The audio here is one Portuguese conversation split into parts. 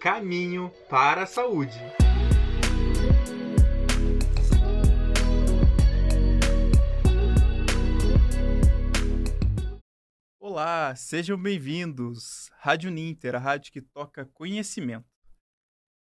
Caminho para a Saúde. Olá, sejam bem-vindos. Rádio Ninter, a rádio que toca conhecimento.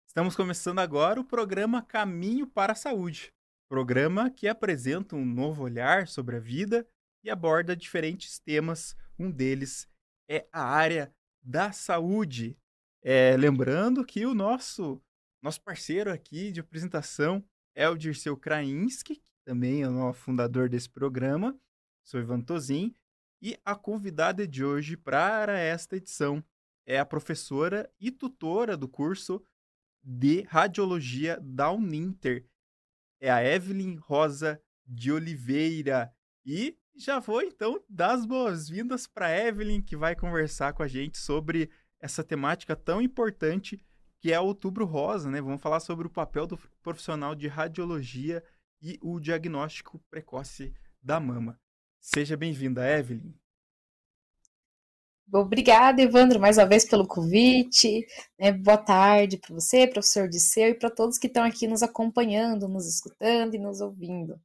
Estamos começando agora o programa Caminho para a Saúde, programa que apresenta um novo olhar sobre a vida e aborda diferentes temas. Um deles é a área da saúde. É, lembrando que o nosso nosso parceiro aqui de apresentação é o Dirceu Krainski, que também é o fundador desse programa. Sou Ivan Tozin e a convidada de hoje para esta edição é a professora e tutora do curso de Radiologia da Uninter. É a Evelyn Rosa de Oliveira. E já vou então dar as boas-vindas para Evelyn, que vai conversar com a gente sobre essa temática tão importante que é Outubro Rosa, né? Vamos falar sobre o papel do profissional de radiologia e o diagnóstico precoce da mama. Seja bem-vinda, Evelyn. Obrigada, Evandro, mais uma vez pelo convite. Né? Boa tarde para você, professor Disseu, e para todos que estão aqui nos acompanhando, nos escutando e nos ouvindo.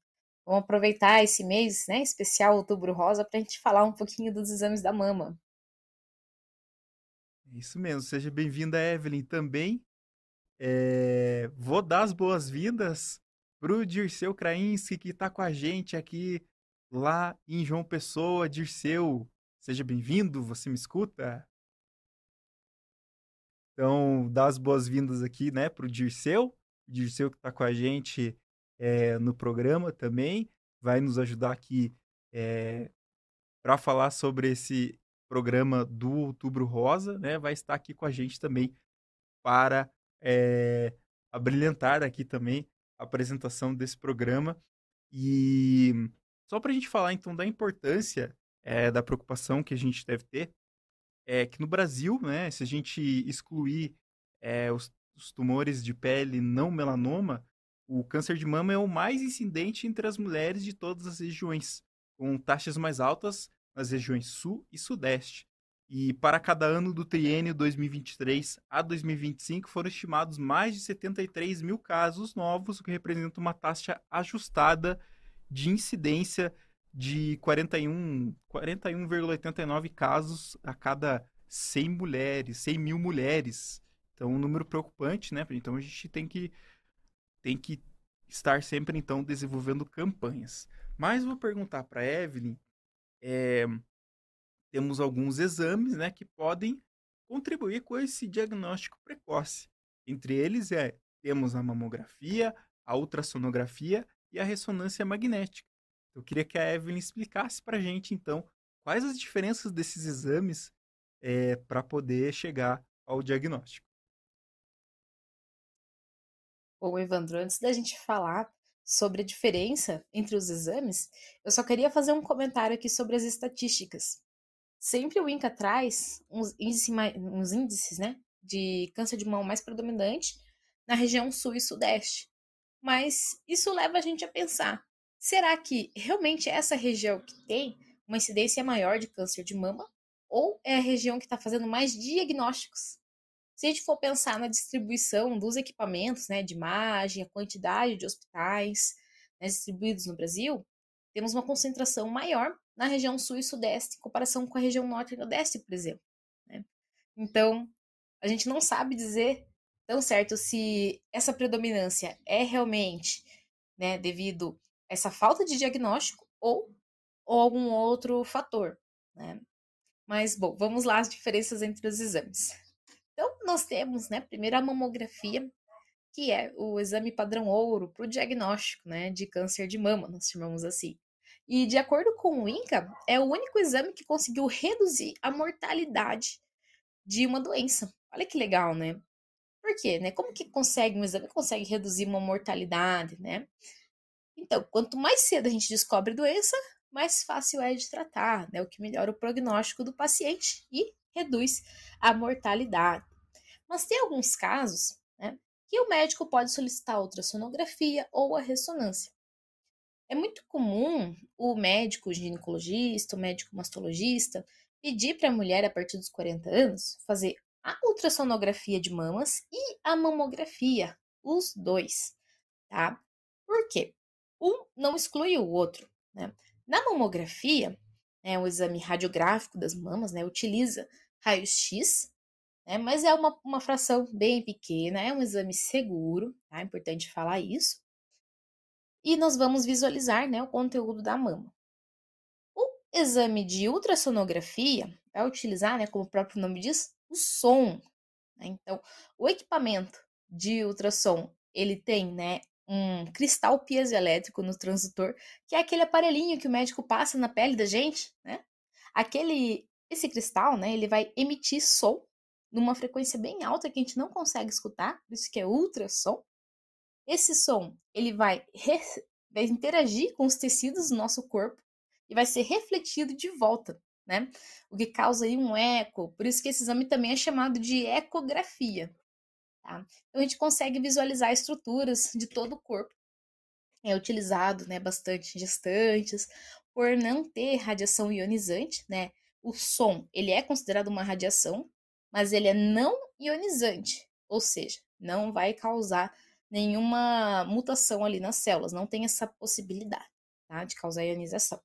Vamos aproveitar esse mês né, especial Outubro Rosa para a gente falar um pouquinho dos exames da mama. Isso mesmo, seja bem-vinda, Evelyn, também. É... Vou dar as boas-vindas para o Dirceu Krainski, que está com a gente aqui lá em João Pessoa. Dirceu, Seja bem-vindo, você me escuta? Então, dá as boas-vindas aqui, né, para o Dirceu. O Dirceu que está com a gente é, no programa também, vai nos ajudar aqui é, para falar sobre esse programa do Outubro Rosa, né? Vai estar aqui com a gente também para é, abrilhantar aqui também a apresentação desse programa. E só para a gente falar então da importância é, da preocupação que a gente deve ter é que no Brasil, né, se a gente excluir é, os, os, tumores de pele não melanoma, o câncer de mama é o mais incidente entre as mulheres de todas as regiões, com taxas mais altas nas regiões sul e sudeste. E para cada ano do triênio 2023 a 2025 foram estimados mais de 73 mil casos novos, o que representa uma taxa ajustada de incidência de 41, 41,89 casos a cada 100 mulheres, 100 mil mulheres. Então, um número preocupante, né? Então, a gente tem que, tem que estar sempre, então, desenvolvendo campanhas. Mas vou perguntar para Evelyn, é, temos alguns exames, né, que podem contribuir com esse diagnóstico precoce. Entre eles, é, temos a mamografia, a ultrassonografia e a ressonância magnética. Eu queria que a Evelyn explicasse para a gente, então, quais as diferenças desses exames é, para poder chegar ao diagnóstico. Bom, Evandro, antes da gente falar sobre a diferença entre os exames, eu só queria fazer um comentário aqui sobre as estatísticas. Sempre o INCA traz uns, índice, uns índices né, de câncer de mão mais predominante na região sul e sudeste. Mas isso leva a gente a pensar: Será que realmente é essa região que tem uma incidência maior de câncer de mama? Ou é a região que está fazendo mais diagnósticos? Se a gente for pensar na distribuição dos equipamentos né, de imagem, a quantidade de hospitais né, distribuídos no Brasil, temos uma concentração maior na região sul e sudeste em comparação com a região norte e nordeste, por exemplo. Né? Então, a gente não sabe dizer tão certo se essa predominância é realmente né, devido essa falta de diagnóstico ou, ou algum outro fator, né? Mas, bom, vamos lá as diferenças entre os exames. Então, nós temos, né, primeiro a mamografia, que é o exame padrão ouro para o diagnóstico, né, de câncer de mama, nós chamamos assim. E, de acordo com o INCA, é o único exame que conseguiu reduzir a mortalidade de uma doença. Olha que legal, né? Por quê, né? Como que consegue um exame consegue reduzir uma mortalidade, né? Então, quanto mais cedo a gente descobre doença, mais fácil é de tratar, né? O que melhora o prognóstico do paciente e reduz a mortalidade. Mas tem alguns casos, né, que o médico pode solicitar a ultrassonografia ou a ressonância. É muito comum o médico ginecologista, o médico mastologista, pedir para a mulher a partir dos 40 anos fazer a ultrassonografia de mamas e a mamografia, os dois, tá? Por quê? Um não exclui o outro, né? Na mamografia, né, o exame radiográfico das mamas, né, utiliza raio-x, né, mas é uma, uma fração bem pequena, é um exame seguro, tá? É importante falar isso. E nós vamos visualizar, né, o conteúdo da mama. O exame de ultrassonografia vai utilizar, né, como o próprio nome diz, o som. Né? Então, o equipamento de ultrassom, ele tem, né, um cristal piezoelétrico no transdutor, que é aquele aparelhinho que o médico passa na pele da gente, né? Aquele, esse cristal, né, ele vai emitir som numa frequência bem alta que a gente não consegue escutar, por isso que é ultrassom. Esse som, ele vai, vai interagir com os tecidos do nosso corpo e vai ser refletido de volta, né? O que causa aí um eco, por isso que esse exame também é chamado de ecografia, Tá? Então a gente consegue visualizar estruturas de todo o corpo. É utilizado né, bastante em gestantes, por não ter radiação ionizante, né? O som, ele é considerado uma radiação, mas ele é não ionizante, ou seja, não vai causar nenhuma mutação ali nas células, não tem essa possibilidade, tá, de causar ionização.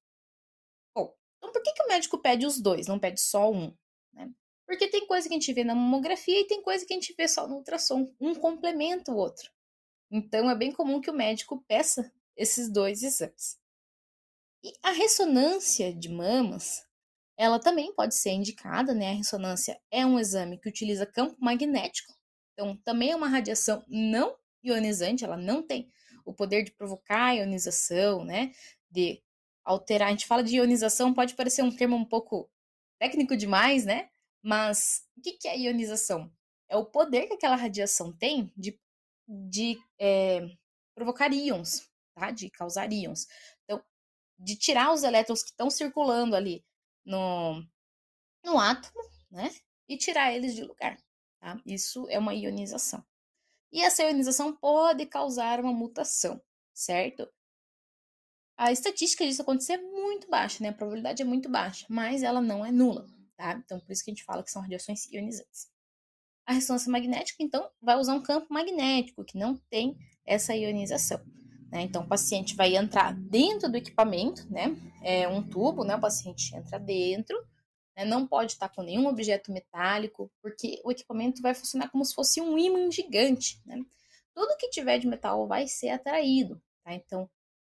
Bom, então por que, que o médico pede os dois, não pede só um? Né? Porque tem coisa que a gente vê na mamografia e tem coisa que a gente vê só no ultrassom. Um complementa o outro. Então é bem comum que o médico peça esses dois exames. E a ressonância de mamas, ela também pode ser indicada, né? A ressonância é um exame que utiliza campo magnético. Então também é uma radiação não ionizante, ela não tem o poder de provocar ionização, né? De alterar. A gente fala de ionização, pode parecer um termo um pouco técnico demais, né? Mas o que, é ionização? É o poder que aquela radiação tem de, de é, provocar íons, tá? De causar íons. Então, de tirar os elétrons que estão circulando ali no, no átomo, né? E tirar eles de lugar, tá? Isso é uma ionização. E essa ionização pode causar uma mutação, certo? A estatística disso acontecer é muito baixa, né? A probabilidade é muito baixa, mas ela não é nula tá? Então, por isso que a gente fala que são radiações ionizantes. A ressonância magnética, então, vai usar um campo magnético que não tem essa ionização. Né? Então, o paciente vai entrar dentro do equipamento, né? É um tubo, né? O paciente entra dentro, né? não pode estar com nenhum objeto metálico, porque o equipamento vai funcionar como se fosse um ímã gigante, né? Tudo que tiver de metal vai ser atraído, tá? Então,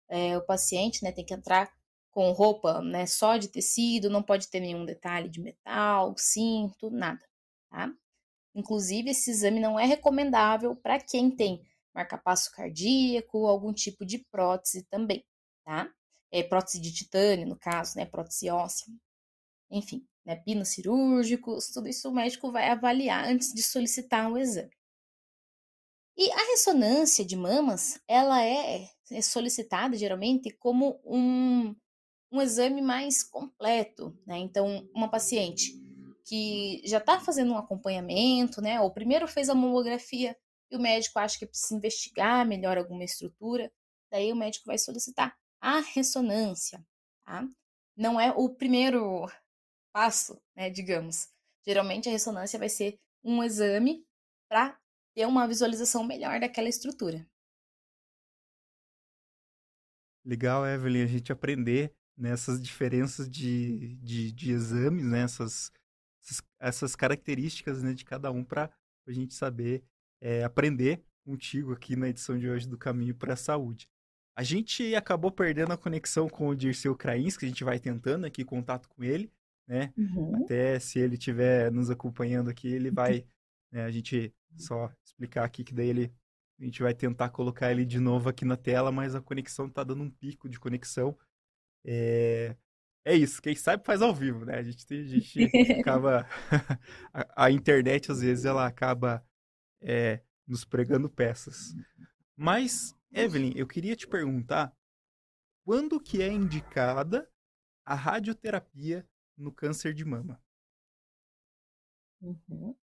é, o paciente, né, tem que entrar com roupa né, só de tecido, não pode ter nenhum detalhe de metal, cinto, nada, tá? Inclusive, esse exame não é recomendável para quem tem marcapasso cardíaco, algum tipo de prótese também, tá? É, prótese de titânio, no caso, né? Prótese óssea. Enfim, né? Pinos cirúrgicos, tudo isso o médico vai avaliar antes de solicitar um exame. E a ressonância de mamas, ela é, é solicitada geralmente como um, um exame mais completo, né? Então, uma paciente que já está fazendo um acompanhamento, né? Ou primeiro fez a mamografia e o médico acha que precisa investigar melhor alguma estrutura, daí o médico vai solicitar a ressonância, tá? Não é o primeiro passo, né? Digamos. Geralmente a ressonância vai ser um exame para ter uma visualização melhor daquela estrutura. Legal, Evelyn, a gente aprender nessas diferenças de, de, de exames, né? essas, essas características né, de cada um para a gente saber é, aprender contigo aqui na edição de hoje do Caminho para a Saúde. A gente acabou perdendo a conexão com o Dirceu que a gente vai tentando aqui contato com ele, né? Uhum. Até se ele estiver nos acompanhando aqui, ele vai, né, a gente só explicar aqui que daí ele, a gente vai tentar colocar ele de novo aqui na tela, mas a conexão está dando um pico de conexão. É, é isso, quem sabe faz ao vivo, né? A gente, a gente acaba. a, a, internet, às vezes, ela acaba é, nos pregando peças. Mas, Evelyn, eu queria te perguntar quando que é indicada a radioterapia no câncer de mama? Uhum.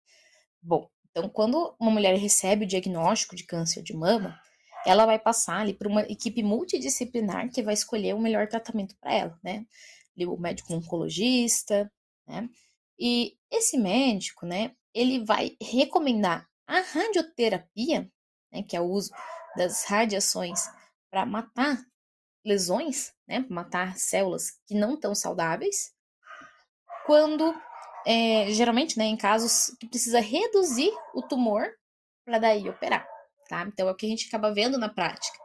Bom, então quando uma mulher recebe o diagnóstico de câncer de mama, ela vai passar ali por uma equipe multidisciplinar que vai escolher o melhor tratamento para ela, né? O médico oncologista, né? E esse médico, né, ele vai recomendar a radioterapia, né, que é o uso das radiações para matar lesões, né, matar células que não estão saudáveis, quando é, geralmente, né, em casos que precisa reduzir o tumor para daí operar, tá? Então é o que a gente acaba vendo na prática.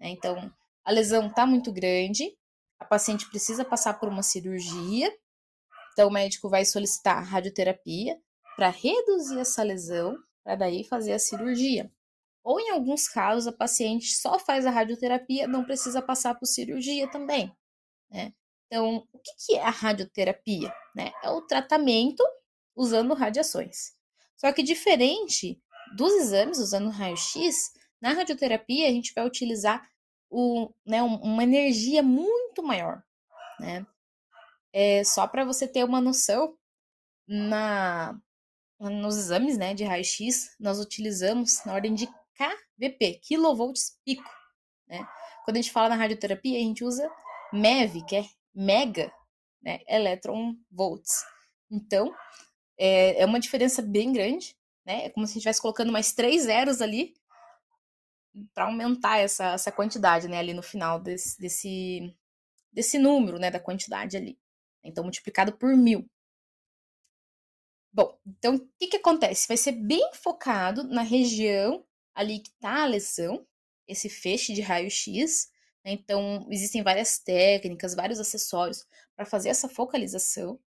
Né? Então a lesão está muito grande, a paciente precisa passar por uma cirurgia, então o médico vai solicitar radioterapia para reduzir essa lesão, para daí fazer a cirurgia. Ou em alguns casos a paciente só faz a radioterapia, não precisa passar por cirurgia também, né? Então, o que é a radioterapia? Né? É o tratamento usando radiações. Só que diferente dos exames usando raio-x, na radioterapia a gente vai utilizar o, né, uma energia muito maior. Né? É, só para você ter uma noção, na, nos exames né, de raio-x, nós utilizamos na ordem de kVp, kilovolts pico. Né? Quando a gente fala na radioterapia, a gente usa MEV, que é mega né, electron volts. Então, é, é uma diferença bem grande, né? É como se a gente estivesse colocando mais três zeros ali para aumentar essa, essa quantidade, né, ali no final desse, desse, desse número, né, da quantidade ali. Então, multiplicado por mil. Bom, então, o que, que acontece? Vai ser bem focado na região ali que está a lesão, esse feixe de raio-x, né? Então, existem várias técnicas, vários acessórios para fazer essa focalização,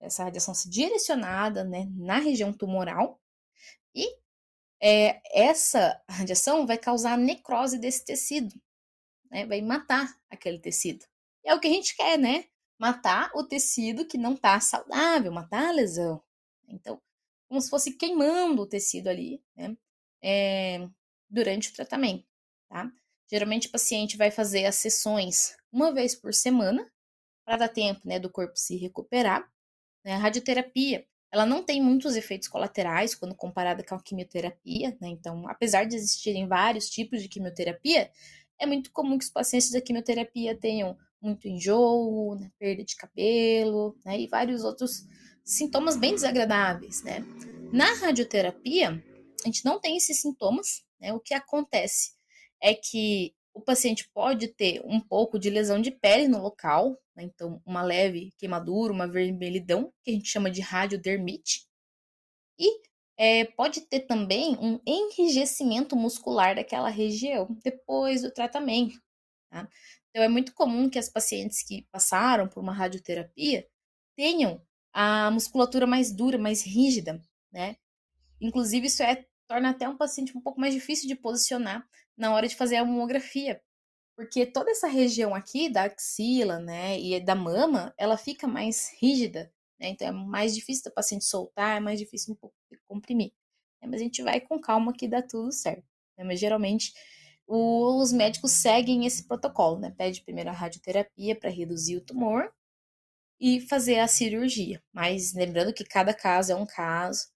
essa radiação ser direcionada né, na região tumoral. E é, essa radiação vai causar necrose desse tecido, né? vai matar aquele tecido. É o que a gente quer, né? Matar o tecido que não está saudável, matar a lesão. Então, como se fosse queimando o tecido ali, né? É, durante o tratamento, tá? Geralmente o paciente vai fazer as sessões uma vez por semana, para dar tempo né, do corpo se recuperar. Né? A radioterapia, ela não tem muitos efeitos colaterais quando comparada com a quimioterapia, né? Então, apesar de existirem vários tipos de quimioterapia, é muito comum que os pacientes da quimioterapia tenham muito enjoo, né? perda de cabelo, né? E vários outros sintomas bem desagradáveis, né? Na radioterapia, a gente não tem esses sintomas, né? O que acontece? é que o paciente pode ter um pouco de lesão de pele no local, né? então uma leve queimadura, uma vermelhidão, que a gente chama de radiodermite, e é, pode ter também um enrijecimento muscular daquela região depois do tratamento. Tá? Então é muito comum que as pacientes que passaram por uma radioterapia tenham a musculatura mais dura, mais rígida, né? Inclusive isso é torna até um paciente um pouco mais difícil de posicionar na hora de fazer a mamografia. Porque toda essa região aqui da axila, né, e da mama, ela fica mais rígida, né? Então é mais difícil do paciente soltar, é mais difícil um pouco de comprimir. Né? Mas a gente vai com calma que dá tudo certo. Né? Mas geralmente os médicos seguem esse protocolo, né? Pede primeiro a radioterapia para reduzir o tumor e fazer a cirurgia. Mas lembrando que cada caso é um caso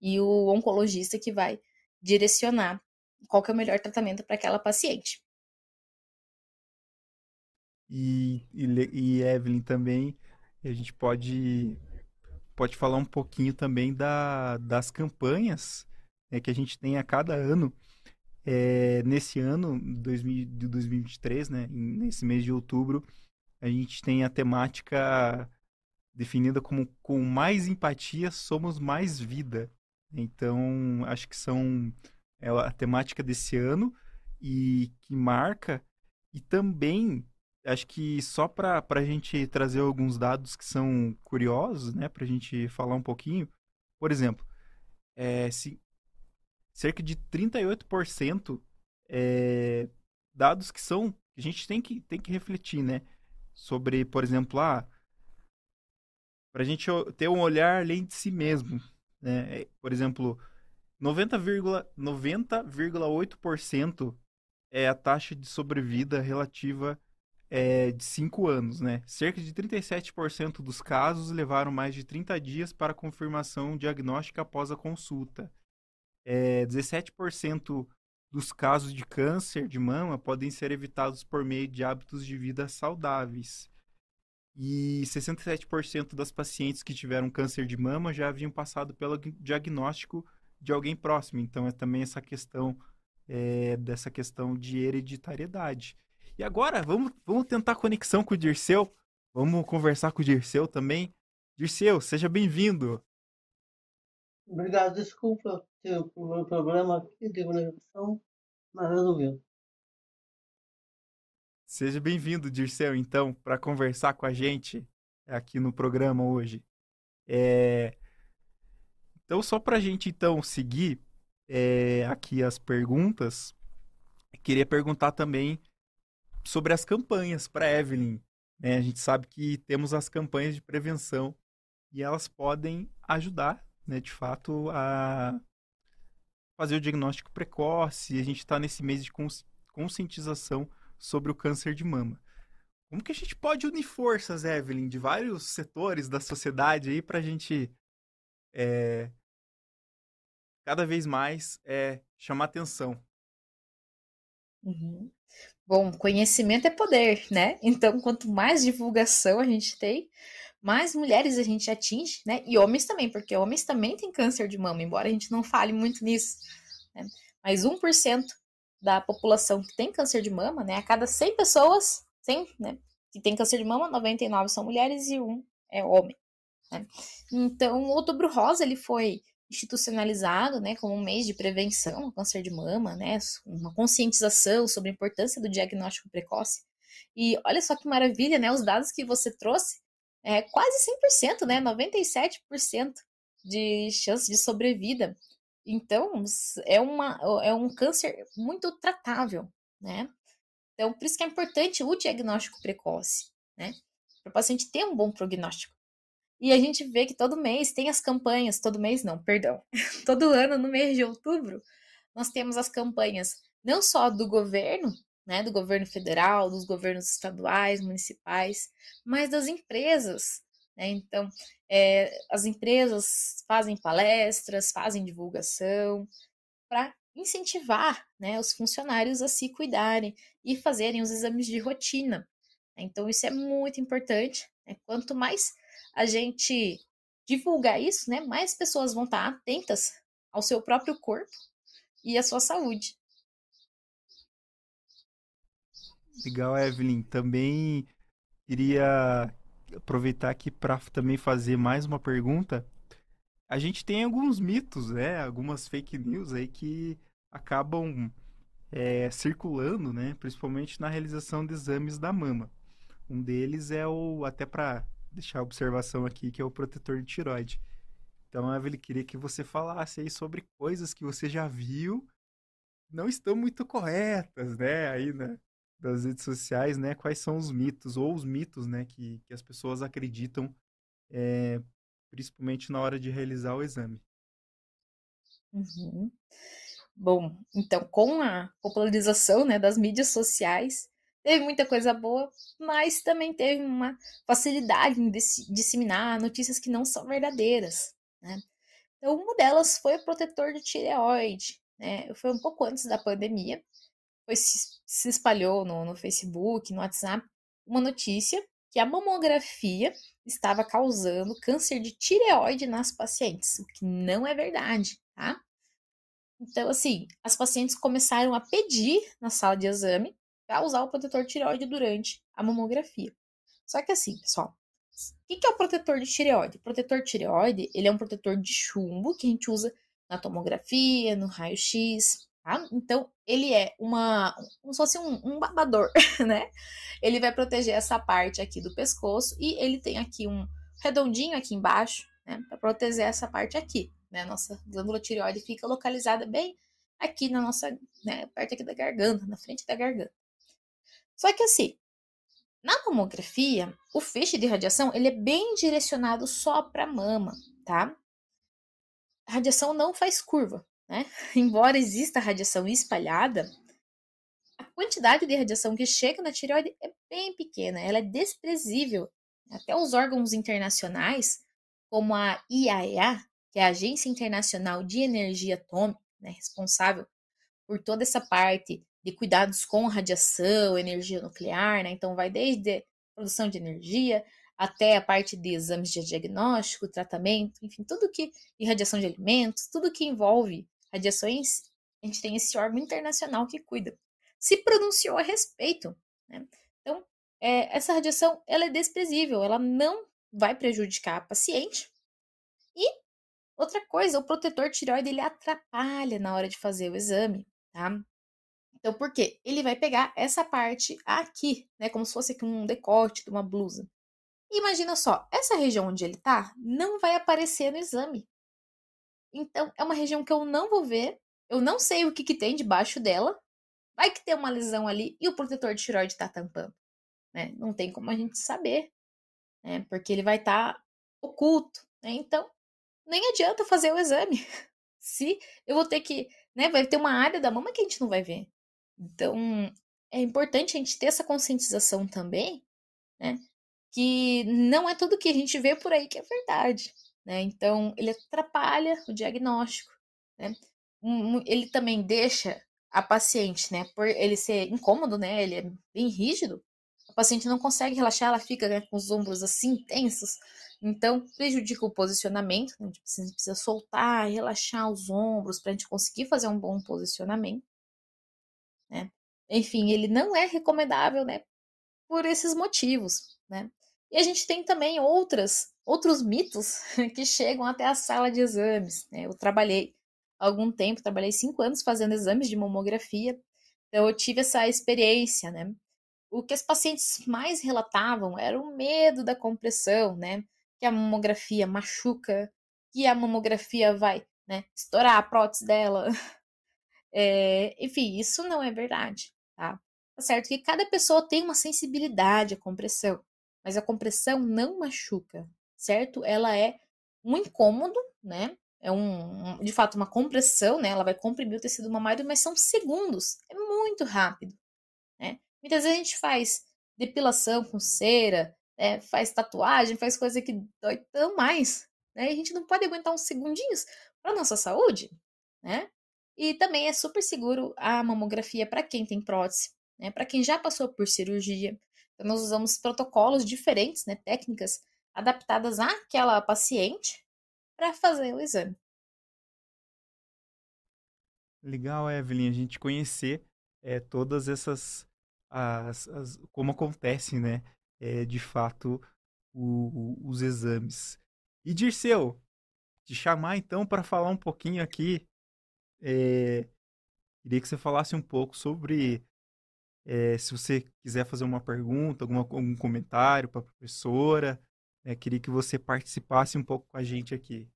e o oncologista que vai direcionar qual que é o melhor tratamento para aquela paciente. E, e, e, Evelyn também, a gente pode, pode falar um pouquinho também da, das campanhas né, que a gente tem a cada ano. É, nesse ano de 2023, né, nesse mês de outubro, a gente tem a temática definida como com mais empatia somos mais vida. Então, acho que são é a temática desse ano e que marca. E também, acho que só para a gente trazer alguns dados que são curiosos, né, para a gente falar um pouquinho. Por exemplo, é, se, cerca de 38% é, dados que são a gente tem que, tem que refletir, né? Sobre, por exemplo, ah, para a gente ter um olhar além de si mesmo. Né? É, por exemplo, 90,8% é a taxa de sobrevida relativa é, de 5 anos, né? Cerca de 37% dos casos levaram mais de 30 dias para confirmação diagnóstica após a consulta. É, 17% dos casos de câncer de mama podem ser evitados por meio de hábitos de vida saudáveis. e 67% das pacientes que tiveram câncer de mama já haviam passado pelo diagnóstico de alguém próximo. Então, é também essa questão é, dessa questão de hereditariedade. E agora, vamos, vamos tentar conexão com o Dirceu. Vamos conversar com o Dirceu também. Dirceu, seja bem-vindo. Obrigado, desculpa ter o problema aqui de conexão, mas resolveu. Seja bem-vindo, Dirceu, então, para conversar com a gente aqui no programa hoje. É... Então, só para a gente, então, seguir é, aqui as perguntas, queria perguntar também sobre as campanhas para Evelyn. Né? A gente sabe que temos as campanhas de prevenção e elas podem ajudar, né, de fato, a fazer o diagnóstico precoce. A gente está nesse mês de conscientização sobre o câncer de mama. Como que a gente pode unir forças, Evelyn, de vários setores da sociedade aí para a gente é, cada vez mais é, chamar atenção? Uhum. Bom, conhecimento é poder, né? Então, quanto mais divulgação a gente tem, mais mulheres a gente atinge, né? E homens também, porque homens também têm câncer de mama, embora a gente não fale muito nisso. Né? Mas 1% da população que tem câncer de mama, né? A cada 100 pessoas, 100, né? Que tem câncer de mama, 99 são mulheres e um é homem. Né? Então, o Outubro Rosa, ele foi institucionalizado, né, como um mês de prevenção ao câncer de mama, né, uma conscientização sobre a importância do diagnóstico precoce. E olha só que maravilha, né, os dados que você trouxe, é quase 100%, né, 97% de chance de sobrevida. Então, é, uma, é um câncer muito tratável, né? Então, por isso que é importante o diagnóstico precoce, né? Para o paciente ter um bom prognóstico. E a gente vê que todo mês tem as campanhas, todo mês não, perdão, todo ano no mês de outubro, nós temos as campanhas não só do governo, né, do governo federal, dos governos estaduais, municipais, mas das empresas. Né? Então, é, as empresas fazem palestras, fazem divulgação para incentivar né, os funcionários a se cuidarem e fazerem os exames de rotina. Então, isso é muito importante. Né? Quanto mais a gente divulgar isso, né, mais pessoas vão estar atentas ao seu próprio corpo e à sua saúde. Legal, Evelyn. Também queria aproveitar aqui para também fazer mais uma pergunta. A gente tem alguns mitos, né? Algumas fake news aí que acabam é, circulando, né? Principalmente na realização de exames da mama. Um deles é o até para deixar a observação aqui, que é o protetor de tiroide. Então, Evelyn, queria que você falasse aí sobre coisas que você já viu não estão muito corretas, né? Aí, né? Das redes sociais, né? Quais são os mitos, ou os mitos, né? Que, que as pessoas acreditam, é, principalmente na hora de realizar o exame. Uhum. Bom, então, com a popularização né, das mídias sociais, teve muita coisa boa, mas também teve uma facilidade em disseminar notícias que não são verdadeiras, né? Então, uma delas foi o protetor de tireoide, né? Foi um pouco antes da pandemia, foi, se espalhou no, no Facebook, no WhatsApp, uma notícia que a mamografia estava causando câncer de tireoide nas pacientes, o que não é verdade, tá? Então, assim, as pacientes começaram a pedir na sala de exame para usar o protetor tireoide durante a mamografia. Só que assim, pessoal, o que é o protetor de tireoide? O protetor tireoide, ele é um protetor de chumbo que a gente usa na tomografia, no raio-x, tá? Então, ele é uma, como se fosse um, um babador, né? Ele vai proteger essa parte aqui do pescoço e ele tem aqui um redondinho aqui embaixo, né? Para proteger essa parte aqui, né? Nossa glândula tireoide fica localizada bem aqui na nossa, né? Perto aqui da garganta, na frente da garganta. Só que assim, na mamografia, o feixe de radiação ele é bem direcionado só para a mama, tá? A radiação não faz curva, né? Embora exista radiação espalhada, a quantidade de radiação que chega na tireoide é bem pequena, ela é desprezível. Até os órgãos internacionais, como a IAEA, que é a Agência Internacional de Energia Atômica, né, responsável por toda essa parte de cuidados com radiação, energia nuclear, né? Então vai desde produção de energia até a parte de exames de diagnóstico, tratamento, enfim, tudo que. irradiação de alimentos, tudo que envolve radiações, a gente tem esse órgão internacional que cuida. Se pronunciou a respeito. Né? Então, é, essa radiação ela é desprezível, ela não vai prejudicar a paciente. E outra coisa, o protetor tireoide ele atrapalha na hora de fazer o exame, tá? Então, por quê? Ele vai pegar essa parte aqui, né, como se fosse aqui um decote de uma blusa. imagina só, essa região onde ele tá não vai aparecer no exame. Então, é uma região que eu não vou ver, eu não sei o que, que tem debaixo dela, vai que tem uma lesão ali e o protetor de tireoide tá tampando, né? Não tem como a gente saber, né? Porque ele vai estar tá oculto, né? Então, nem adianta fazer o exame. Se eu vou ter que, né, vai ter uma área da mama que a gente não vai ver. Então, é importante a gente ter essa conscientização também, né? Que não é tudo que a gente vê por aí que é verdade, né? Então, ele atrapalha o diagnóstico, né? Ele também deixa a paciente, né, por ele ser incômodo, né, ele é bem rígido, a paciente não consegue relaxar, ela fica né, com os ombros assim tensos, então prejudica o posicionamento, né, a gente precisa soltar, relaxar os ombros para a gente conseguir fazer um bom posicionamento, né. Enfim, ele não é recomendável, né, por esses motivos, né. E a gente tem também outras, outros mitos que chegam até a sala de exames, né. Eu trabalhei algum tempo, trabalhei cinco anos fazendo exames de mamografia, então eu tive essa experiência, né. O que as pacientes mais relatavam era o medo da compressão, né, que a mamografia machuca, que a mamografia vai, né, estourar a prótese dela. É, enfim, isso não é verdade, tá? Tá certo que cada pessoa tem uma sensibilidade à compressão, mas a compressão não machuca, certo? Ela é um incômodo, né? É um, de fato uma compressão, né? Ela vai comprimir o tecido mamário, mas são segundos, é muito rápido, né? Muitas vezes a gente faz depilação com cera, né? faz tatuagem, faz coisa que dói tão mais, né? E a gente não pode aguentar uns segundinhos para nossa saúde, né? E também é super seguro a mamografia para quem tem prótese, né? Para quem já passou por cirurgia. Então, nós usamos protocolos diferentes, né? Técnicas adaptadas àquela paciente para fazer o exame. Legal, Evelyn, a gente conhecer é, todas essas. As, as, como acontece, né? É, de fato, o, o, os exames. E Dirceu, te chamar então para falar um pouquinho aqui é, queria que você falasse um pouco sobre é, se você quiser fazer uma pergunta, alguma, algum comentário para a professora. É, queria que você participasse um pouco com a gente aqui.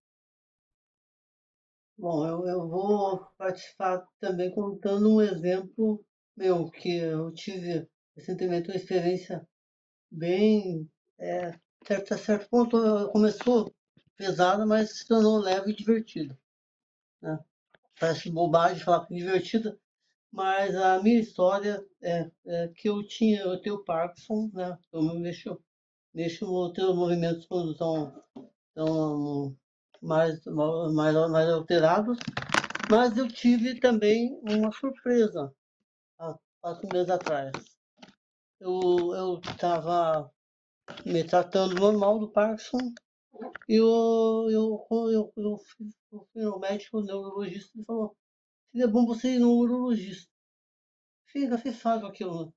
Bom, eu, eu vou participar também contando um exemplo meu, que eu tive recentemente uma experiência bem, é, certo, a certo ponto, começou pesada, mas se tornou leve e divertida. Né? parece bobagem falar que divertida, mas a minha história é, é, que eu tinha, eu tenho Parkinson, né? Eu me mexo, mexo no teu movimentos quando estão, estão mais, mais, mais alterados, mas eu tive também uma surpresa há quatro meses atrás. Eu estava me tratando normal do Parkinson e eu, eu, eu, eu, fui no médico, neurologista, e falou, seria bom você ir no urologista. Fica, sabe aquilo.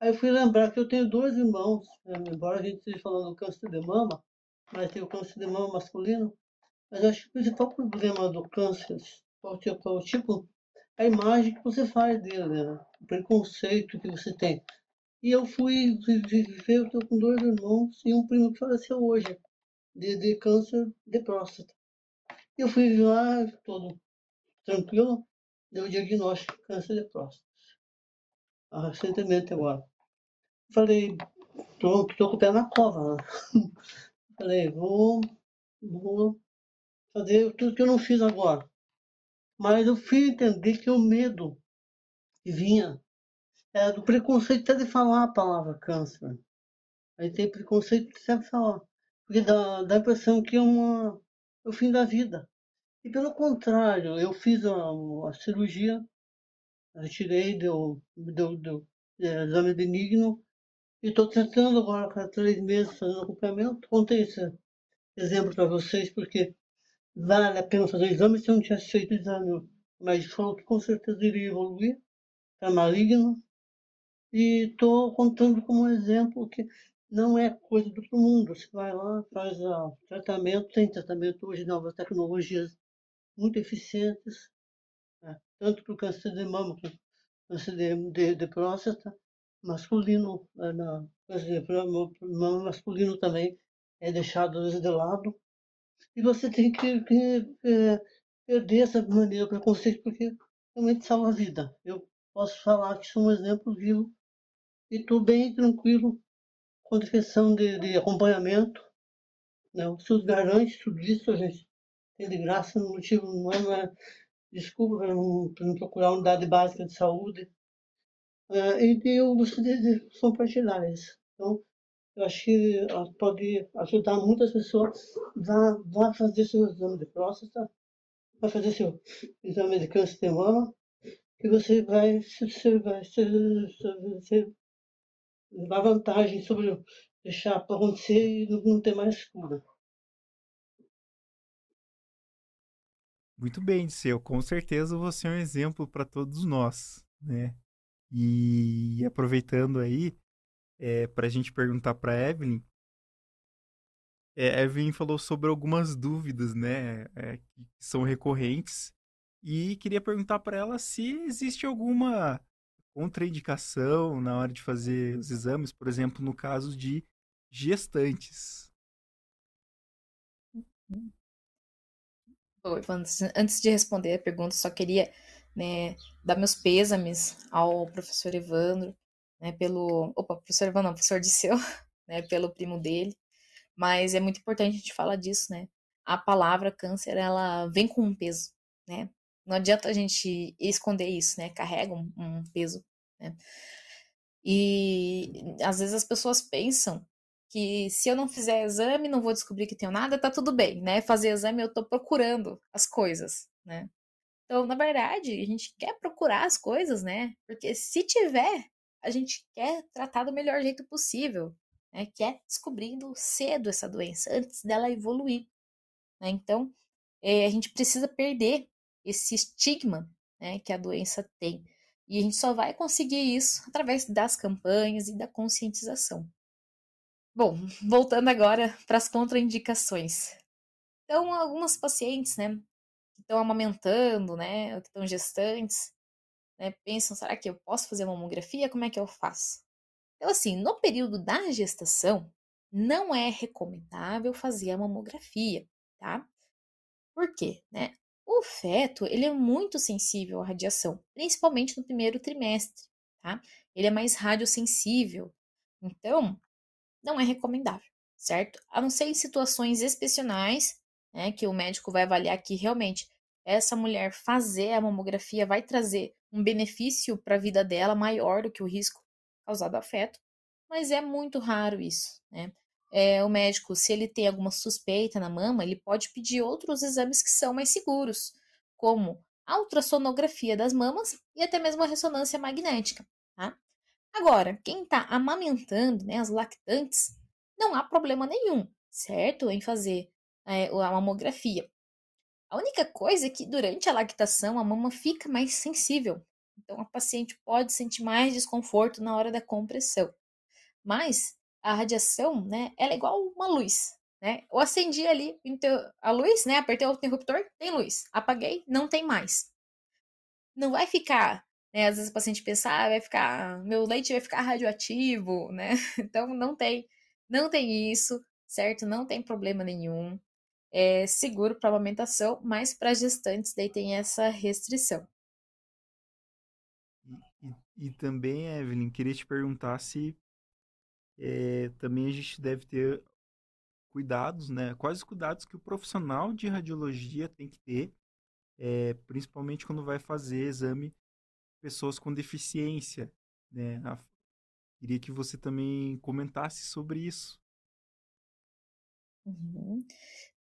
Aí eu fui lembrar que eu tenho dois irmãos, né? embora a gente esteja falando do câncer de mama, mas tem o câncer de mama masculino, mas acho que o principal problema do câncer, qual qual tipo a imagem que você faz dele, né? o preconceito que você tem. E eu fui viver, eu estou com dois irmãos e um primo que faleceu hoje, de, de câncer de próstata. Eu fui lá, todo tranquilo, deu o diagnóstico de câncer de próstata. Ah, recentemente agora. Falei, pronto, estou com o pé na cova. Né? Falei, vou, vou fazer tudo que eu não fiz agora. Mas eu fui entender que o medo que vinha era do preconceito até de falar a palavra câncer. Aí tem preconceito até de falar. Porque dá, dá a impressão que é, uma, é o fim da vida. E pelo contrário, eu fiz a, a cirurgia, deu, deu, deu é, exame benigno, E estou tentando agora, há três meses, fazendo acompanhamento. Contei esse exemplo para vocês, porque vale a pena fazer exame se eu não tivesse feito exame. Médico falou que com certeza iria evoluir para maligno. E estou contando como exemplo que não é coisa do mundo. Você vai lá, faz o tratamento, tem tratamento hoje, novas tecnologias muito eficientes, né? tanto para o câncer de mama quanto câncer de, de, de próstata, masculino, né? na, câncer de mama masculino também é deixado de lado. E você tem que, que é, perder essa maneira preconceito, porque realmente salva a vida. Eu posso falar que sou um exemplo vivo e estou bem tranquilo com a questão de, de acompanhamento. Né? O SUS garante tudo isso, a gente tem de graça, no motivo não é, não é desculpa para não, procurar unidade básica de saúde. Uh, e eu gostaria de compartilhar isso. Então, eu acho que pode ajudar muitas pessoas. Vá fazer seu exame de próstata, vá fazer seu exame de câncer de mama, que você vai, você vai, você, vantagem sobre deixar para acontecer e não, não ter mais cura. Muito bem, Disseu. Com certeza você é um exemplo para todos nós, né? E aproveitando aí, é, para a gente perguntar para Evelyn, é, Evelyn falou sobre algumas dúvidas, né, é, que são recorrentes, e queria perguntar para ela se existe alguma contraindicação na hora de fazer os exames, por exemplo, no caso de gestantes. Antes de responder a pergunta, só queria né, dar meus pêsames ao professor Evandro, né, pelo. Opa, professor Evandro, não, professor Disseu, né, pelo primo dele. Mas é muito importante a gente falar disso, né? A palavra câncer, ela vem com um peso, né? Não adianta a gente esconder isso, né? Carrega um, um peso, né? E às vezes as pessoas pensam que se eu não fizer exame, não vou descobrir que tenho nada, tá tudo bem, né? Fazer exame eu tô procurando as coisas, né? Então, na verdade, a gente quer procurar as coisas, né? Porque se tiver, a gente quer tratar do melhor jeito possível, né? Quer descobrindo cedo essa doença, antes dela evoluir, né? Então, é, a gente precisa perder esse estigma, né, que a doença tem. E a gente só vai conseguir isso através das campanhas e da conscientização. Bom, voltando agora para as contraindicações. Então, algumas pacientes, né, que estão amamentando, né, ou que estão gestantes, né, pensam, será que eu posso fazer uma mamografia? Como é que eu faço? Então, assim, no período da gestação, não é recomendável fazer a mamografia, tá? Por quê? Né? O feto, ele é muito sensível à radiação, principalmente no primeiro trimestre, tá? Ele é mais radiosensível. Então, não é recomendável, certo? A não ser em situações excepcionais, né, que o médico vai avaliar que realmente essa mulher fazer a mamografia vai trazer um benefício para a vida dela maior do que o risco causado ao feto, mas é muito raro isso, né? É, o médico, se ele tem alguma suspeita na mama, ele pode pedir outros exames que são mais seguros, como a ultrassonografia das mamas e até mesmo a ressonância magnética, tá? Agora, quem está amamentando, né, as lactantes, não há problema nenhum, certo? Em fazer é, a mamografia. A única coisa é que durante a lactação a mama fica mais sensível. Então a paciente pode sentir mais desconforto na hora da compressão. Mas a radiação, né, ela é igual uma luz, né? Eu acendi ali a luz, né, apertei o interruptor, tem luz. Apaguei, não tem mais. Não vai ficar né? Às vezes o paciente pensa, ah, vai ficar, meu leite vai ficar radioativo, né? Então não tem, não tem isso, certo? Não tem problema nenhum. É seguro para amamentação, mas para gestantes daí tem essa restrição. E, também, Evelyn, queria te perguntar se é, também a gente deve ter cuidados, né? Quais os cuidados que o profissional de radiologia tem que ter, é, principalmente quando vai fazer exame pessoas com deficiência, né? Queria que você também comentasse sobre isso. Uhum.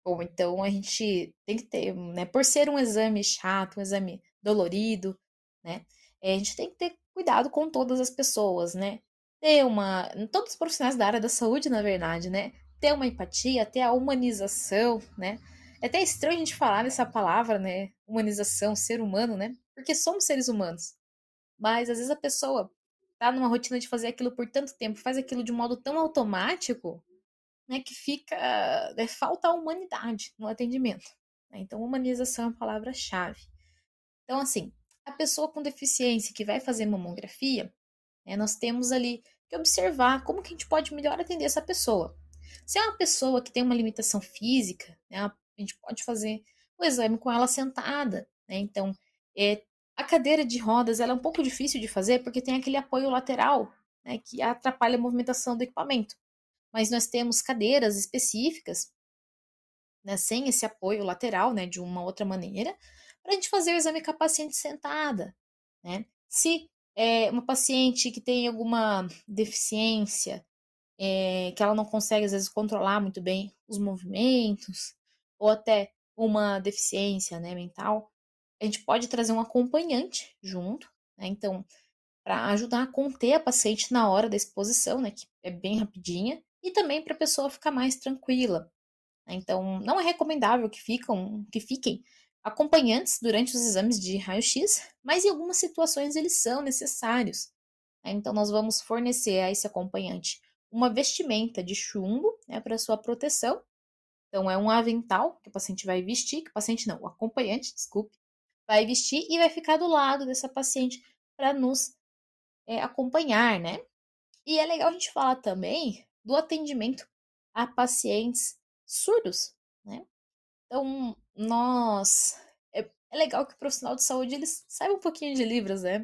Bom, então a gente tem que ter, né? Por ser um exame chato, um exame dolorido, né? Eh, a gente tem que ter cuidado com todas as pessoas, né? ter uma. Todos os profissionais da área da saúde, na verdade, né? Ter uma empatia, ter a humanização, né? É até estranho a gente falar nessa palavra, né? Humanização, ser humano, né? Porque somos seres humanos. Mas às vezes a pessoa tá numa rotina de fazer aquilo por tanto tempo, faz aquilo de um modo tão automático, né, que fica né, falta a humanidade no atendimento. Né? Então, humanização é a palavra-chave. Então, assim, a pessoa com deficiência que vai fazer mamografia, né, nós temos ali que observar como que a gente pode melhor atender essa pessoa. Se é uma pessoa que tem uma limitação física, né, a gente pode fazer o exame com ela sentada. Né? Então, é, a cadeira de rodas ela é um pouco difícil de fazer porque tem aquele apoio lateral né, que atrapalha a movimentação do equipamento. Mas nós temos cadeiras específicas, né, sem esse apoio lateral, né, de uma outra maneira, para a gente fazer o exame com a paciente sentada. Né? Se é uma paciente que tem alguma deficiência, é, que ela não consegue às vezes controlar muito bem os movimentos, ou até uma deficiência né, mental, a gente pode trazer um acompanhante junto, né? Então, para ajudar a conter a paciente na hora da exposição, né? Que é bem rapidinha, e também para a pessoa ficar mais tranquila. Né? Então, não é recomendável que, ficam, que fiquem acompanhantes durante os exames de raio-x, mas em algumas situações eles são necessários. Né? Então, nós vamos fornecer a esse acompanhante uma vestimenta de chumbo né, para sua proteção. Então, é um avental que o paciente vai vestir, que o paciente não, o acompanhante, desculpe, vai vestir e vai ficar do lado dessa paciente para nos é, acompanhar, né? E é legal a gente falar também do atendimento a pacientes surdos, né? Então, nós. É, é legal que o profissional de saúde eles saiba um pouquinho de Libras, né?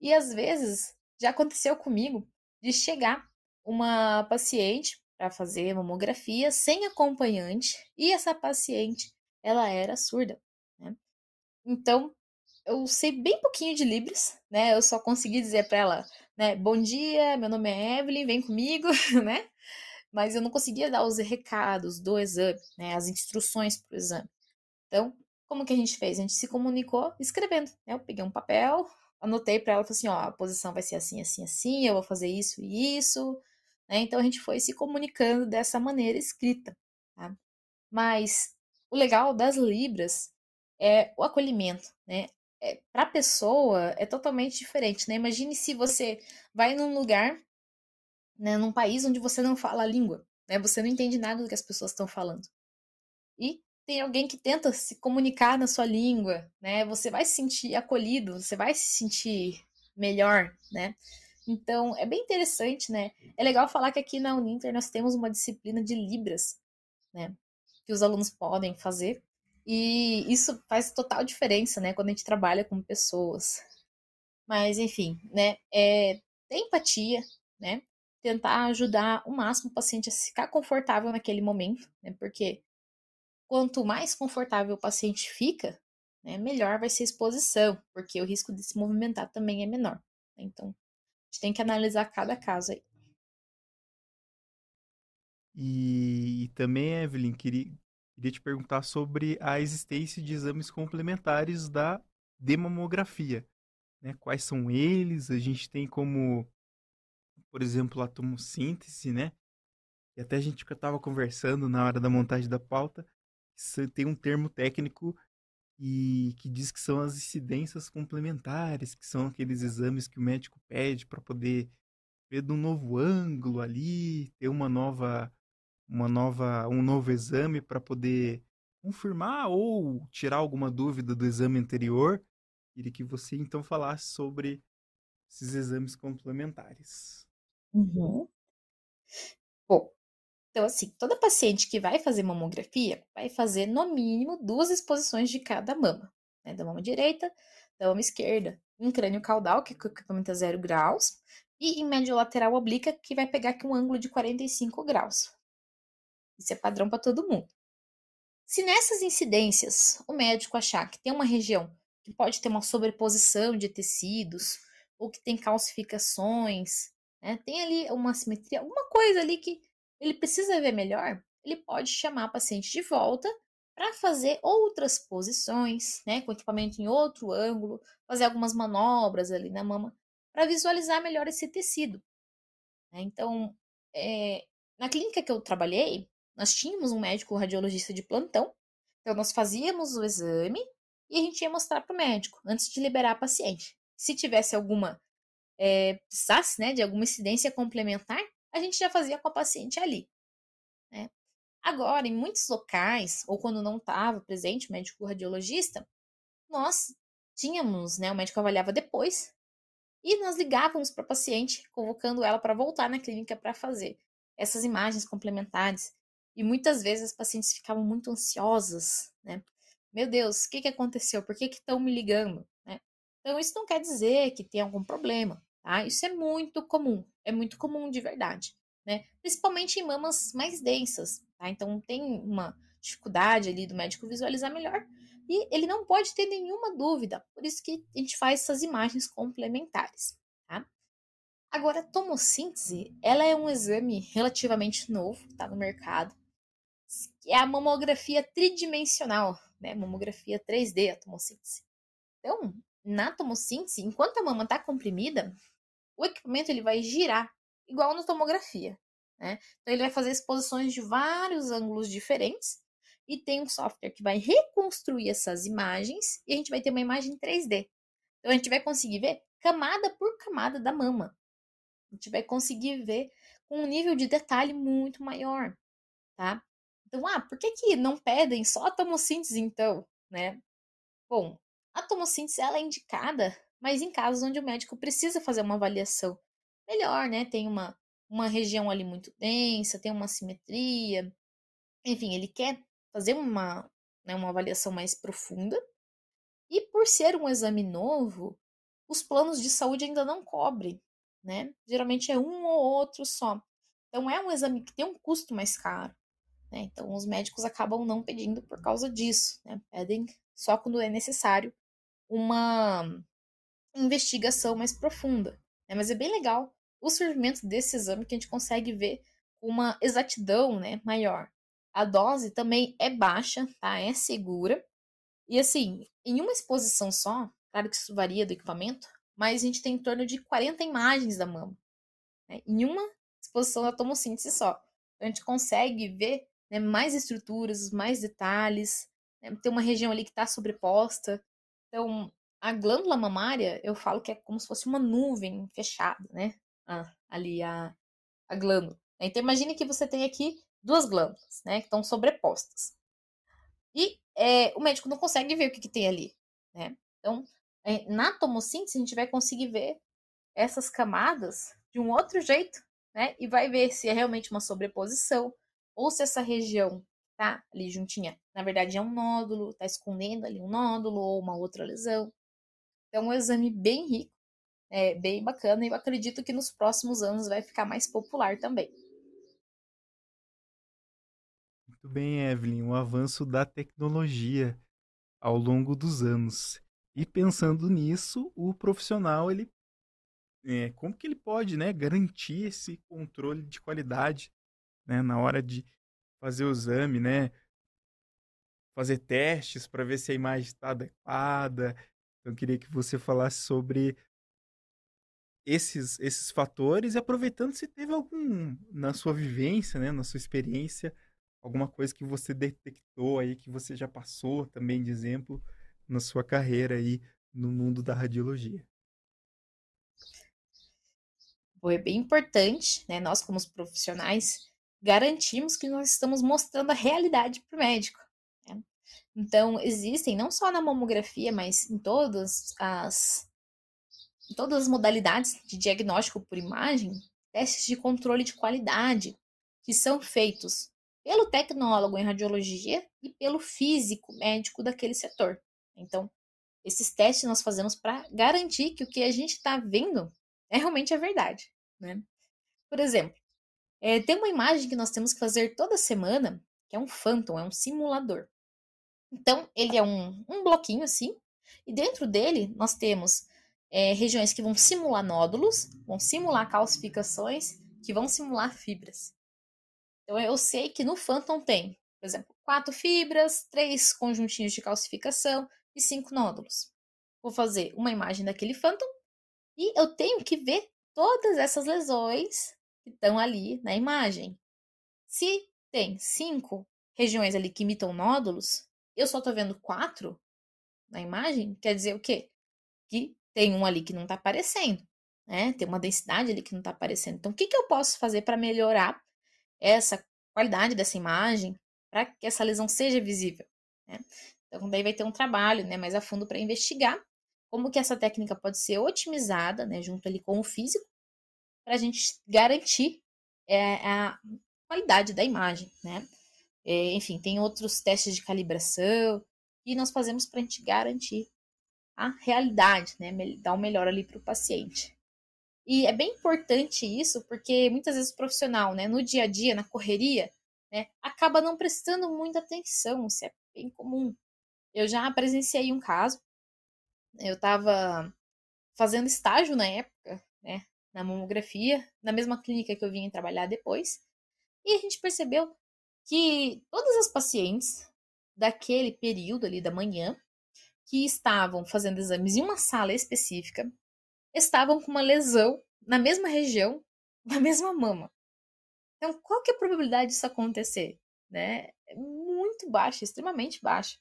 E às vezes já aconteceu comigo de chegar uma paciente para fazer mamografia sem acompanhante e essa paciente ela era surda. Então, eu sei bem pouquinho de Libras, né? Eu só consegui dizer para ela, né? Bom dia, meu nome é Evelyn, vem comigo, né? Mas eu não conseguia dar os recados do exame, né? As instruções para o exame. Então, como que a gente fez? A gente se comunicou escrevendo, né? Eu peguei um papel, anotei para ela, falei assim, ó, a posição vai ser assim, assim, assim, eu vou fazer isso e isso, né? Então a gente foi se comunicando dessa maneira escrita, tá? Mas o legal das Libras é o acolhimento, né? É, para a pessoa é totalmente diferente, né? Imagine se você vai num lugar, né, num país onde você não fala a língua, né? Você não entende nada do que as pessoas estão falando. E tem alguém que tenta se comunicar na sua língua, né? Você vai se sentir acolhido, você vai se sentir melhor, né? Então, é bem interessante, né? É legal falar que aqui na Uninter nós temos uma disciplina de Libras, né? Que os alunos podem fazer e isso faz total diferença, né, quando a gente trabalha com pessoas. Mas, enfim, né, é ter empatia, né, tentar ajudar o máximo o paciente a ficar confortável naquele momento, né, porque quanto mais confortável o paciente fica, né, melhor vai ser a exposição, porque o risco de se movimentar também é menor. Né? Então, a gente tem que analisar cada caso aí. E, e também, Evelyn, queria, Queria te perguntar sobre a existência de exames complementares da demomografia. Né? Quais são eles? A gente tem como, por exemplo, a tomossíntese, né? E até a gente estava conversando na hora da montagem da pauta, tem um termo técnico e que diz que são as incidências complementares, que são aqueles exames que o médico pede para poder ver de um novo ângulo ali, ter uma nova uma nova, um novo exame para poder confirmar ou tirar alguma dúvida do exame anterior. Queria que você então falasse sobre esses exames complementares. Uhum. Bom, então assim, toda paciente que vai fazer mamografia vai fazer no mínimo duas exposições de cada mama, né? Da mama direita, da mama esquerda, em crânio caudal, que é equipamento a zero graus, e em médio lateral oblíqua, que vai pegar aqui um ângulo de 45 graus. Isso é padrão para todo mundo. Se nessas incidências o médico achar que tem uma região que pode ter uma sobreposição de tecidos, ou que tem calcificações, né, tem ali uma simetria, alguma coisa ali que ele precisa ver melhor, ele pode chamar a paciente de volta para fazer outras posições, né, com equipamento em outro ângulo, fazer algumas manobras ali na mama, para visualizar melhor esse tecido. Né? Então, é, na clínica que eu trabalhei, nós tínhamos um médico radiologista de plantão, então nós fazíamos o exame e a gente ia mostrar para o médico antes de liberar a paciente. Se tivesse alguma, é, precisasse né, de alguma incidência complementar, a gente já fazia com a paciente ali. Né? Agora, em muitos locais, ou quando não estava presente o médico radiologista, nós tínhamos, né, o médico avaliava depois e nós ligávamos para a paciente, convocando ela para voltar na clínica para fazer essas imagens complementares. E muitas vezes as pacientes ficavam muito ansiosas, né? Meu Deus, o que, que aconteceu? Por que estão me ligando? Né? Então, isso não quer dizer que tem algum problema, tá? Isso é muito comum, é muito comum de verdade, né? Principalmente em mamas mais densas, tá? Então, tem uma dificuldade ali do médico visualizar melhor, e ele não pode ter nenhuma dúvida, por isso que a gente faz essas imagens complementares. Tá? Agora, a tomossíntese, ela é um exame relativamente novo, está no mercado, que é a mamografia tridimensional, né? Mamografia 3D, a tomossíntese. Então, na tomossíntese, enquanto a mama está comprimida, o equipamento ele vai girar, igual na tomografia. Né? Então, ele vai fazer exposições de vários ângulos diferentes e tem um software que vai reconstruir essas imagens e a gente vai ter uma imagem 3D. Então a gente vai conseguir ver camada por camada da mama. A gente vai conseguir ver com um nível de detalhe muito maior, tá? Então, ah, por que que não pedem só a tomossíntese então, né? Bom, a tomossíntese ela é indicada, mas em casos onde o médico precisa fazer uma avaliação melhor, né? Tem uma uma região ali muito densa, tem uma simetria, enfim, ele quer fazer uma, né, uma avaliação mais profunda. E por ser um exame novo, os planos de saúde ainda não cobrem, né? Geralmente é um ou outro só. Então é um exame que tem um custo mais caro. Né? Então os médicos acabam não pedindo por causa disso, né? Pedem só quando é necessário uma investigação mais profunda. Né? Mas é bem legal o surgimento desse exame que a gente consegue ver uma exatidão né, maior. A dose também é baixa, tá? É segura. E assim, em uma exposição só, claro que isso varia do equipamento, mas a gente tem em torno de 40 imagens da mama. Né? Em uma exposição da tomossíntese só. A gente consegue ver né, mais estruturas, mais detalhes. Né? Tem uma região ali que está sobreposta. Então, a glândula mamária, eu falo que é como se fosse uma nuvem fechada, né? Ah, ali a, a glândula. Então, imagine que você tem aqui duas glândulas, né, que estão sobrepostas. E é, o médico não consegue ver o que, que tem ali, né? Então, é, na tomossíntese, a gente vai conseguir ver essas camadas de um outro jeito, né? E vai ver se é realmente uma sobreposição ou se essa região tá ali juntinha, na verdade é um nódulo, tá escondendo ali um nódulo ou uma outra lesão. Então, é um exame bem rico, é bem bacana e eu acredito que nos próximos anos vai ficar mais popular também. Muito bem, Evelyn, o avanço da tecnologia ao longo dos anos. E pensando nisso, o profissional, ele é, como que ele pode né, garantir esse controle de qualidade né, na hora de fazer o exame, né? Fazer testes para ver se a imagem está adequada. Então, eu queria que você falasse sobre esses, esses fatores e aproveitando se teve algum na sua vivência, né, na sua experiência, alguma coisa que você detectou aí, que você já passou também de exemplo na sua carreira aí no mundo da radiologia? Bom, é bem importante, né? Nós, como profissionais, garantimos que nós estamos mostrando a realidade para o médico. Né? Então, existem, não só na mamografia, mas em todas as, em todas as modalidades de diagnóstico por imagem, testes de controle de qualidade que são feitos pelo tecnólogo em radiologia e pelo físico médico daquele setor. Então, esses testes nós fazemos para garantir que o que a gente está vendo é realmente a verdade. Né? Por exemplo, é, tem uma imagem que nós temos que fazer toda semana, que é um phantom, é um simulador. Então, ele é um, um bloquinho assim, e dentro dele nós temos é, regiões que vão simular nódulos, vão simular calcificações, que vão simular fibras. Então eu sei que no Phantom tem, por exemplo, quatro fibras, três conjuntinhos de calcificação e cinco nódulos. Vou fazer uma imagem daquele Phantom e eu tenho que ver todas essas lesões que estão ali na imagem. Se tem cinco regiões ali que imitam nódulos, eu só estou vendo quatro na imagem, quer dizer o quê? Que tem um ali que não está aparecendo, né? Tem uma densidade ali que não está aparecendo. Então, o que, que eu posso fazer para melhorar essa qualidade dessa imagem, para que essa lesão seja visível? Né? Então, daí vai ter um trabalho né, mais a fundo para investigar como que essa técnica pode ser otimizada, né, junto ali com o físico, para a gente garantir é, a qualidade da imagem, né? É, enfim, tem outros testes de calibração que nós fazemos para a gente garantir a realidade, né? Dar o melhor ali para o paciente. E é bem importante isso, porque muitas vezes o profissional, né, no dia a dia, na correria, né, acaba não prestando muita atenção, isso é bem comum. Eu já presenciei um caso, eu estava fazendo estágio na época, né, na mamografia, na mesma clínica que eu vim trabalhar depois. E a gente percebeu que todas as pacientes daquele período ali da manhã que estavam fazendo exames em uma sala específica estavam com uma lesão na mesma região, na mesma mama. Então, qual que é a probabilidade disso acontecer? Né? É muito baixa, extremamente baixa.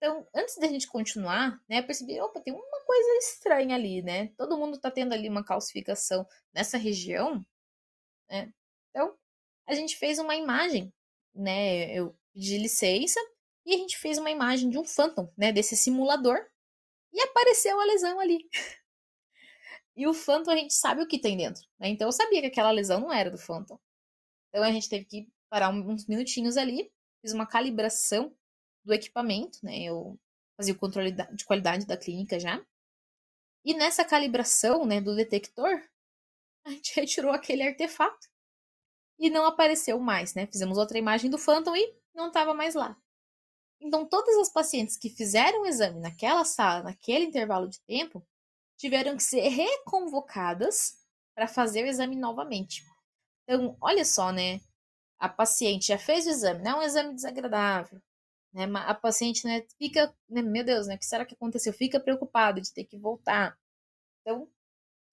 Então, antes da gente continuar, né, percebi, opa, tem uma coisa estranha ali, né? Todo mundo está tendo ali uma calcificação nessa região, né? Então, a gente fez uma imagem, né? Eu pedi licença e a gente fez uma imagem de um Phantom, né? Desse simulador e apareceu a lesão ali. e o Phantom a gente sabe o que tem dentro, né? Então eu sabia que aquela lesão não era do Phantom. Então a gente teve que parar uns minutinhos ali, fiz uma calibração do equipamento, né? Eu fazia o controle de qualidade da clínica já. E nessa calibração, né, do detector, a gente retirou aquele artefato e não apareceu mais, né? Fizemos outra imagem do Phantom e não estava mais lá. Então, todas as pacientes que fizeram o exame naquela sala, naquele intervalo de tempo, tiveram que ser reconvocadas para fazer o exame novamente. Então, olha só, né? A paciente já fez o exame, não é um exame desagradável, né? A paciente né, fica, né, meu Deus, né, o que será que aconteceu? Fica preocupada de ter que voltar. Então,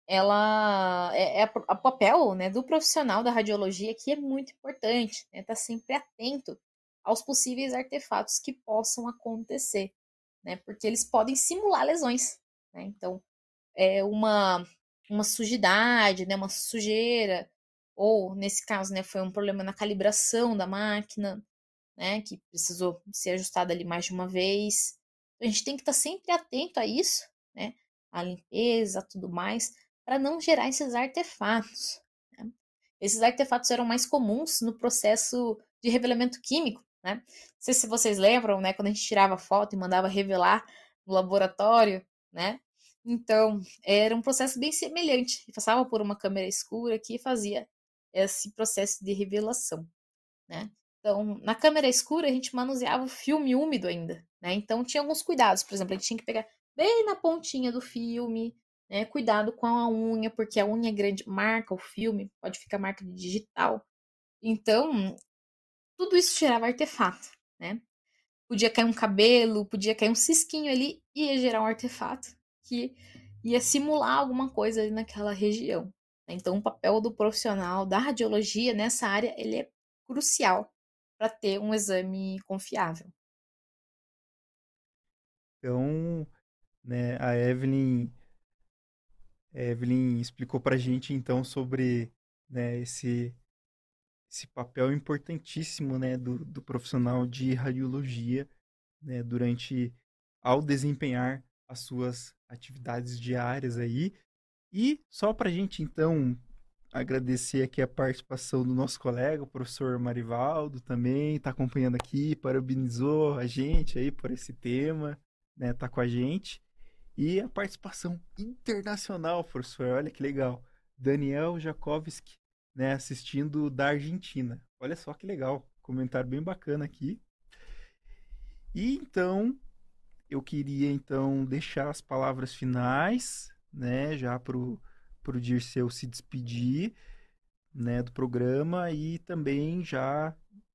ela é, é a, papel né, do profissional da radiologia que é muito importante, né? Tá sempre atento aos possíveis artefatos que possam acontecer, né? Porque eles podem simular lesões, né? Então, é uma uma sujidade, né, uma sujeira, ou nesse caso, né, foi um problema na calibração da máquina, né, que precisou ser ajustada ali mais de uma vez. A gente tem que estar sempre atento a isso, né, a limpeza, tudo mais, para não gerar esses artefatos. Né? Esses artefatos eram mais comuns no processo de revelamento químico, né? Não sei se vocês lembram, né, quando a gente tirava foto e mandava revelar no laboratório, né? Então, era um processo bem semelhante. Passava por uma câmera escura que fazia esse processo de revelação, né? Então, na câmera escura, a gente manuseava o filme úmido ainda, né? Então, tinha alguns cuidados. Por exemplo, a gente tinha que pegar bem na pontinha do filme, né? Cuidado com a unha, porque a unha grande marca o filme, pode ficar marca de digital. Então, tudo isso tirava artefato, né? Podia cair um cabelo, podia cair um cisquinho ali, ia gerar um artefato que ia simular alguma coisa ali naquela região. Né? Então, o papel do profissional da radiologia nessa área ele é crucial para ter um exame confiável. Então, né, a Evelyn, a Evelyn explicou para a gente então sobre né, esse, esse papel importantíssimo né, do, do profissional de radiologia né, durante ao desempenhar as suas atividades diárias aí. E só para a gente então agradecer aqui a participação do nosso colega, o professor Marivaldo, também está acompanhando aqui, parabenizou a gente aí por esse tema, né? Tá com a gente. E a participação internacional, professor, olha que legal. Daniel Jakovski, né, assistindo da Argentina. Olha só que legal, comentário bem bacana aqui. E então, eu queria então deixar as palavras finais, né, já pro para o Dirceu se despedir né, do programa e também já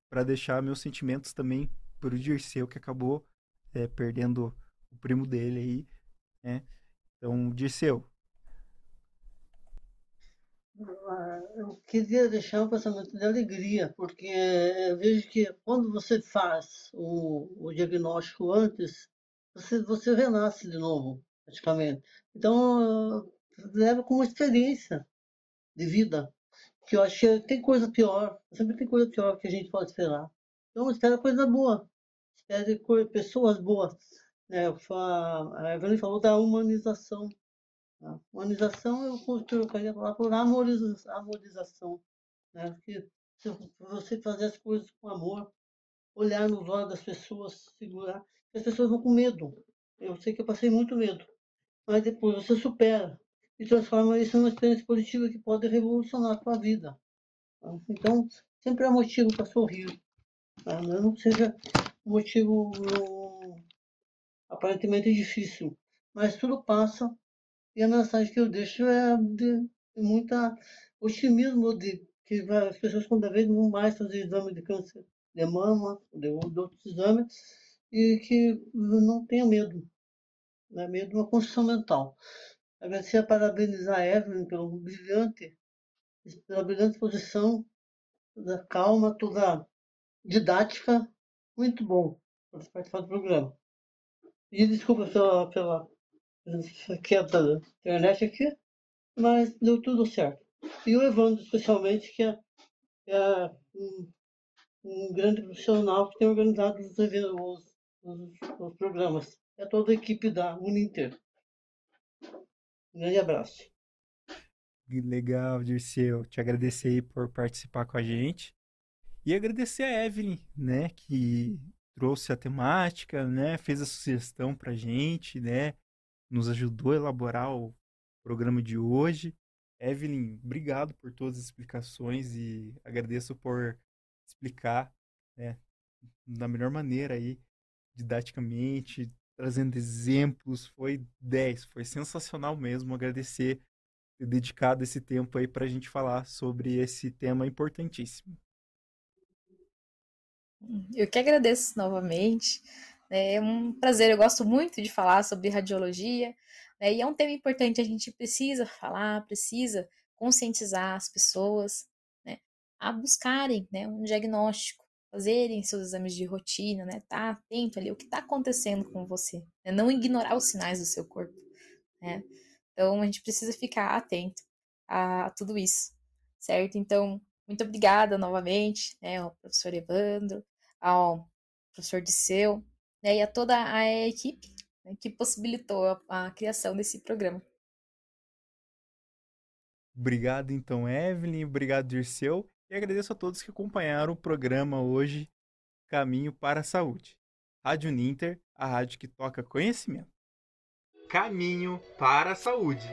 para deixar meus sentimentos também para o Dirceu, que acabou é, perdendo o primo dele aí. Né? Então, Dirceu. eu queria deixar um pensamento de alegria, porque eu vejo que quando você faz o, o diagnóstico antes, você, você renasce de novo, praticamente. Então, leva como experiência de vida, que eu acho que tem coisa pior, sempre tem coisa pior que a gente pode esperar. Então, espera coisa boa, espere pessoas boas. Né? A Evelyn falou da humanização a humanização eu trocaria falar por amorização. Né? Porque se você fazer as coisas com amor, olhar nos olhos das pessoas, segurar, as pessoas vão com medo. Eu sei que eu passei muito medo, mas depois você supera e transforma isso numa experiência positiva que pode revolucionar a sua vida. Tá? Então, sempre há motivo para sorrir. Tá? Não seja um motivo aparentemente difícil, mas tudo passa e a mensagem que eu deixo é de muita otimismo de que as pessoas cada vez vão mais fazer exame de câncer de mama, de, outros exames, e que não tenha medo. Né? Medo de uma construção mental. Agradecer a parabenizar a Evelyn brilhante, pela brilhante exposição, toda calma, toda didática, muito bom para participar do programa. E desculpa pela, pela quebra da internet aqui, mas deu tudo certo. E o Evandro, especialmente, que é, é um, um, grande profissional que tem organizado os, os, os, os programas. É toda a equipe da Uninter. Grande abraço. Legal, Dirceu. Te agradecer aí por participar com a gente. E agradecer a Evelyn, né, que trouxe a temática, né, fez a sugestão pra gente, né, nos ajudou a elaborar o programa de hoje. Evelyn, obrigado por todas as explicações e agradeço por explicar né, da melhor maneira aí, didaticamente, trazendo exemplos. Foi 10, foi sensacional mesmo. Agradecer ter dedicado esse tempo aí para a gente falar sobre esse tema importantíssimo. Eu que agradeço novamente. É um prazer, eu gosto muito de falar sobre radiologia, né? e é um tema importante, a gente precisa falar, precisa conscientizar as pessoas né? a buscarem né? um diagnóstico, fazerem seus exames de rotina, né? Tá atento ali o que está acontecendo com você, né? não ignorar os sinais do seu corpo, né? Então a gente precisa ficar atento a tudo isso, certo? Então, muito obrigada novamente, né, ao professor Evandro, ao professor Disseu, né, e a toda a equipe né, que possibilitou a, a criação desse programa. Obrigado, então, Evelyn. Obrigado, Dirceu. E agradeço a todos que acompanharam o programa hoje, Caminho para a Saúde. Rádio Ninter, a rádio que toca conhecimento. Caminho para a Saúde.